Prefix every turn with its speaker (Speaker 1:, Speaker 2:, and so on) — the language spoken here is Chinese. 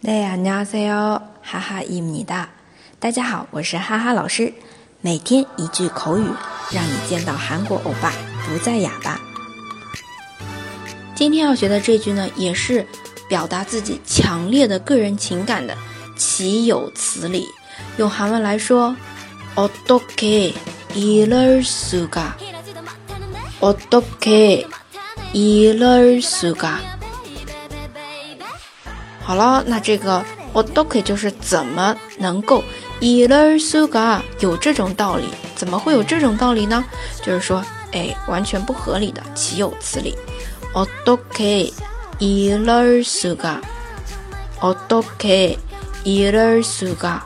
Speaker 1: 네 안녕하세요， 哈哈伊米哒。大家好，我是哈哈老师。每天一句口语，让你见到韩国欧巴不再哑巴。今天要学的这句呢，也是表达自己强烈的个人情感的岂有此理。用韩文来说，어떻게이럴수 가？ 어떻게이럴수 가？ 好了，那这个我都可以，就是怎么能够이럴수가有这种道理？怎么会有这种道理呢？就是说，哎，完全不合理的，岂有此理？어떻게이럴수 가？ 어떻게이럴수 가？